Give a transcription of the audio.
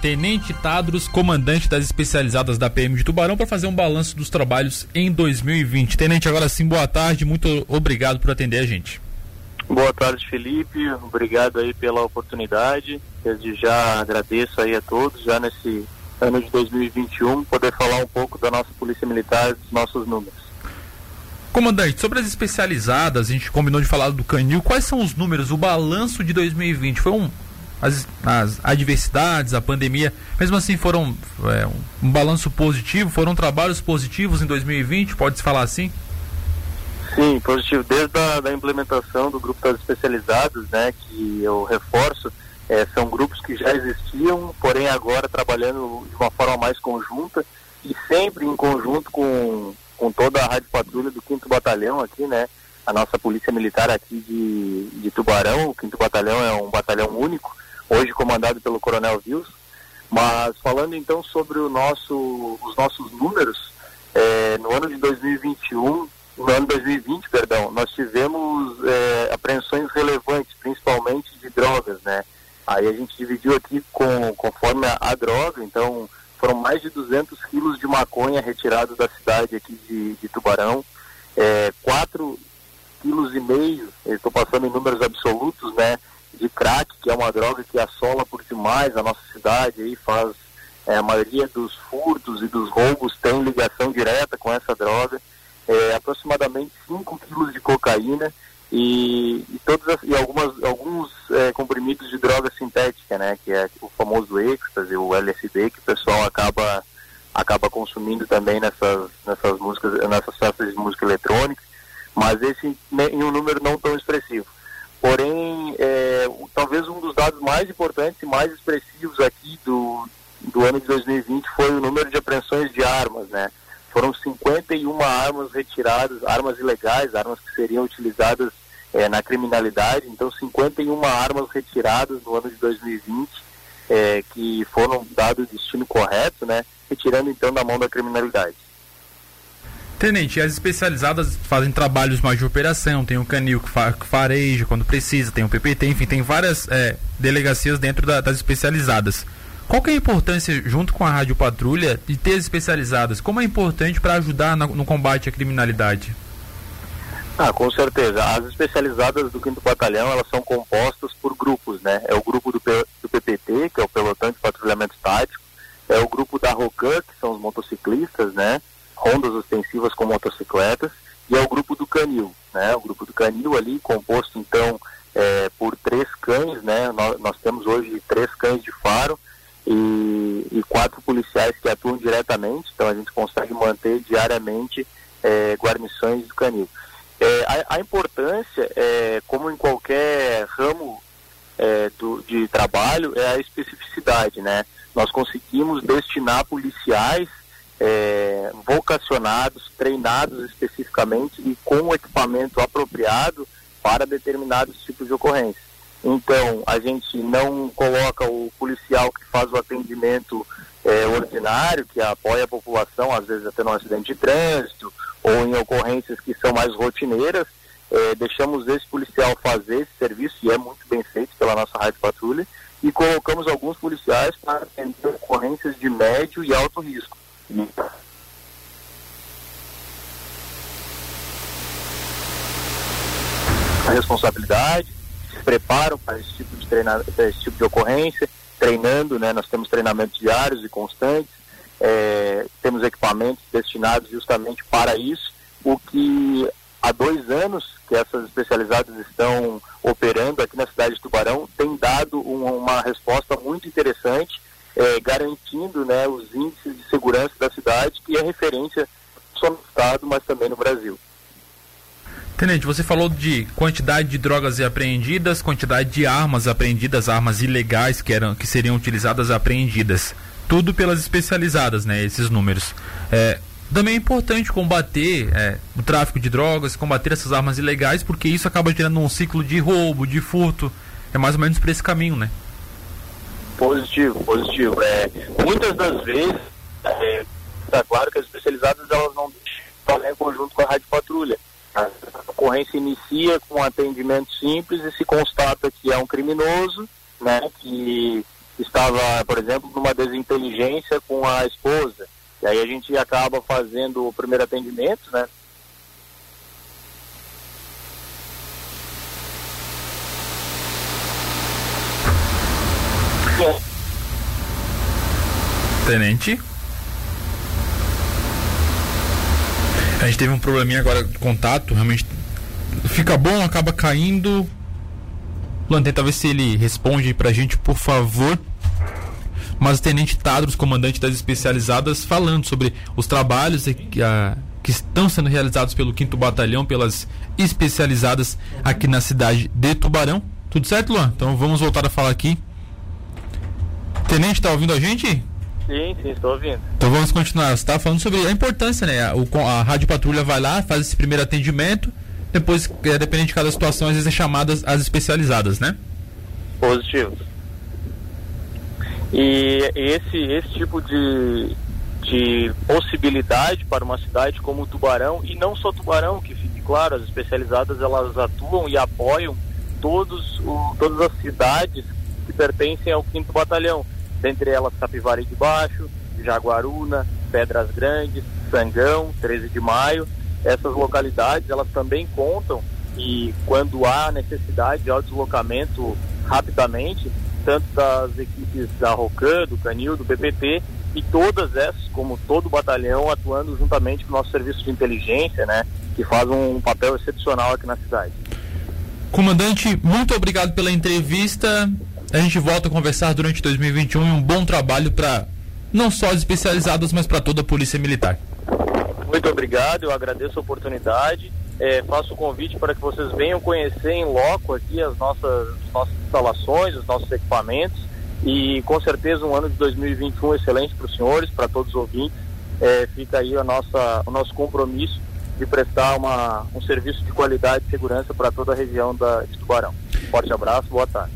Tenente Tadros, comandante das especializadas da PM de Tubarão, para fazer um balanço dos trabalhos em 2020. Tenente, agora sim, boa tarde, muito obrigado por atender a gente. Boa tarde, Felipe. Obrigado aí pela oportunidade. Desde já agradeço aí a todos, já nesse ano de 2021, poder falar um pouco da nossa Polícia Militar, dos nossos números. Comandante, sobre as especializadas, a gente combinou de falar do Canil. Quais são os números, o balanço de 2020? Foi um. As, as adversidades, a pandemia, mesmo assim foram é, um, balanço positivo? Foram trabalhos positivos em 2020? Pode-se falar assim? Sim, positivo. Desde a da implementação do grupo das especializadas, né, que eu reforço, é, são grupos que já existiam, porém agora trabalhando de uma forma mais conjunta e sempre em conjunto com com toda a rádio patrulha do 5 Batalhão aqui, né? A nossa polícia militar aqui de, de Tubarão, o 5 Batalhão é um batalhão único, hoje comandado pelo Coronel Vils. Mas falando então sobre nosso, os nossos números, é, no ano de 2021, no ano 2020, perdão, nós tivemos é, apreensões relevantes, principalmente de drogas, né? Aí a gente dividiu aqui com, conforme a, a droga, então foram mais de 200 quilos de maconha retirados da cidade aqui de, de Tubarão, é, 4 quilos e meio, estou passando em números absolutos, né, de crack, que é uma droga que assola por demais a nossa cidade, aí faz é, a maioria dos furtos e dos roubos tem ligação direta com essa droga, é, aproximadamente 5 quilos de cocaína e, e, todas as, e algumas, alguns é, comprimidos de droga sintética, né, que é o famoso êxtase, o LSD, que o pessoal acaba, acaba consumindo também nessas, nessas músicas, nessas festas de música eletrônica, mas esse em um número não tão expressivo. Porém, é, talvez um dos dados mais importantes e mais expressivos aqui do, do ano de 2020 foi o número de apreensões de armas, né? Foram 51 armas retiradas, armas ilegais, armas que seriam utilizadas é, na criminalidade. Então, 51 armas retiradas no ano de 2020, é, que foram dados o destino correto, né? Retirando então da mão da criminalidade. Tenente, as especializadas fazem trabalhos mais de operação, tem o canil que, fa que fareja quando precisa, tem o PPT, enfim, tem várias é, delegacias dentro da, das especializadas. Qual que é a importância, junto com a Rádio Patrulha, de ter especializadas? Como é importante para ajudar no, no combate à criminalidade? Ah, com certeza. As especializadas do 5 Batalhão, elas são compostas por grupos, né? É o grupo do, P, do PPT, que é o Pelotão de Patrulhamento Tático, é o grupo da ROCAN, que são os motociclistas, né? Rondas ostensivas com motocicletas, e é o grupo do Canil, né? O grupo do Canil ali, composto então é, por três cães, né? Nós, nós temos hoje três cães de faro, e, e, quatro policiais que atuam diretamente, então a gente consegue manter diariamente é, guarnições do canil. É, a, a, importância, é, como em qualquer ramo é, do, de trabalho, é a especificidade, né? Nós conseguimos destinar policiais é, vocacionados, especificamente e com o equipamento apropriado para determinados tipos de ocorrência. Então, a gente não coloca o policial que faz o atendimento é, ordinário, que apoia a população, às vezes até no acidente de trânsito, ou em ocorrências que são mais rotineiras, é, deixamos esse policial fazer esse serviço, e é muito bem feito pela nossa rádio patrulha, e colocamos alguns policiais para atender ocorrências de médio e alto risco. Responsabilidade, preparam para esse tipo de treinamento, esse tipo de ocorrência, treinando, né? Nós temos treinamentos diários e constantes, é, temos equipamentos destinados justamente para isso, o que há dois anos que essas especializadas estão operando aqui na cidade de Tubarão tem dado um, uma resposta muito interessante, é, garantindo né, os índices de segurança da cidade, que é referência só no estado, mas também no. Tenente, você falou de quantidade de drogas apreendidas, quantidade de armas apreendidas, armas ilegais que, eram, que seriam utilizadas apreendidas. Tudo pelas especializadas, né? Esses números. É, também é importante combater é, o tráfico de drogas, combater essas armas ilegais, porque isso acaba gerando um ciclo de roubo, de furto. É mais ou menos por esse caminho, né? Positivo, positivo. É, muitas das vezes, é, tá claro que as especializadas elas não estão em conjunto com a rádio patrulha a ocorrência inicia com um atendimento simples e se constata que é um criminoso, né, que estava, por exemplo, numa desinteligência com a esposa. E aí a gente acaba fazendo o primeiro atendimento, né? Tenente? A gente teve um probleminha agora de contato, realmente fica bom, acaba caindo. Luan, tenta ver se ele responde pra gente, por favor. Mas o Tenente Tadros, comandante das especializadas, falando sobre os trabalhos que, a, que estão sendo realizados pelo 5 Batalhão, pelas especializadas aqui na cidade de Tubarão. Tudo certo, Luan? Então vamos voltar a falar aqui. Tenente, tá ouvindo a gente? Sim, sim, estou ouvindo. Então vamos continuar. Você estava falando sobre a importância, né? O, a Rádio Patrulha vai lá, faz esse primeiro atendimento, depois, é, dependendo de cada situação, às vezes é chamadas as especializadas, né? Positivo. E esse, esse tipo de, de possibilidade para uma cidade como Tubarão, e não só Tubarão, que fique claro, as especializadas elas atuam e apoiam todos o, todas as cidades que pertencem ao 5 Batalhão dentre elas Capivari de Baixo, Jaguaruna, Pedras Grandes, Sangão, 13 de Maio. Essas localidades, elas também contam e quando há necessidade, o deslocamento rapidamente, tanto das equipes da ROCAN, do Canil, do BPT, e todas essas, como todo o batalhão, atuando juntamente com o nosso serviço de inteligência, né, que faz um papel excepcional aqui na cidade. Comandante, muito obrigado pela entrevista. A gente volta a conversar durante 2021 e um bom trabalho para não só as especializadas, mas para toda a Polícia Militar. Muito obrigado, eu agradeço a oportunidade. É, faço o convite para que vocês venham conhecer em loco aqui as nossas, nossas instalações, os nossos equipamentos e com certeza um ano de 2021 excelente para os senhores, para todos os ouvintes. É, fica aí a nossa, o nosso compromisso de prestar uma, um serviço de qualidade e segurança para toda a região da, de Tubarão. Forte abraço, boa tarde.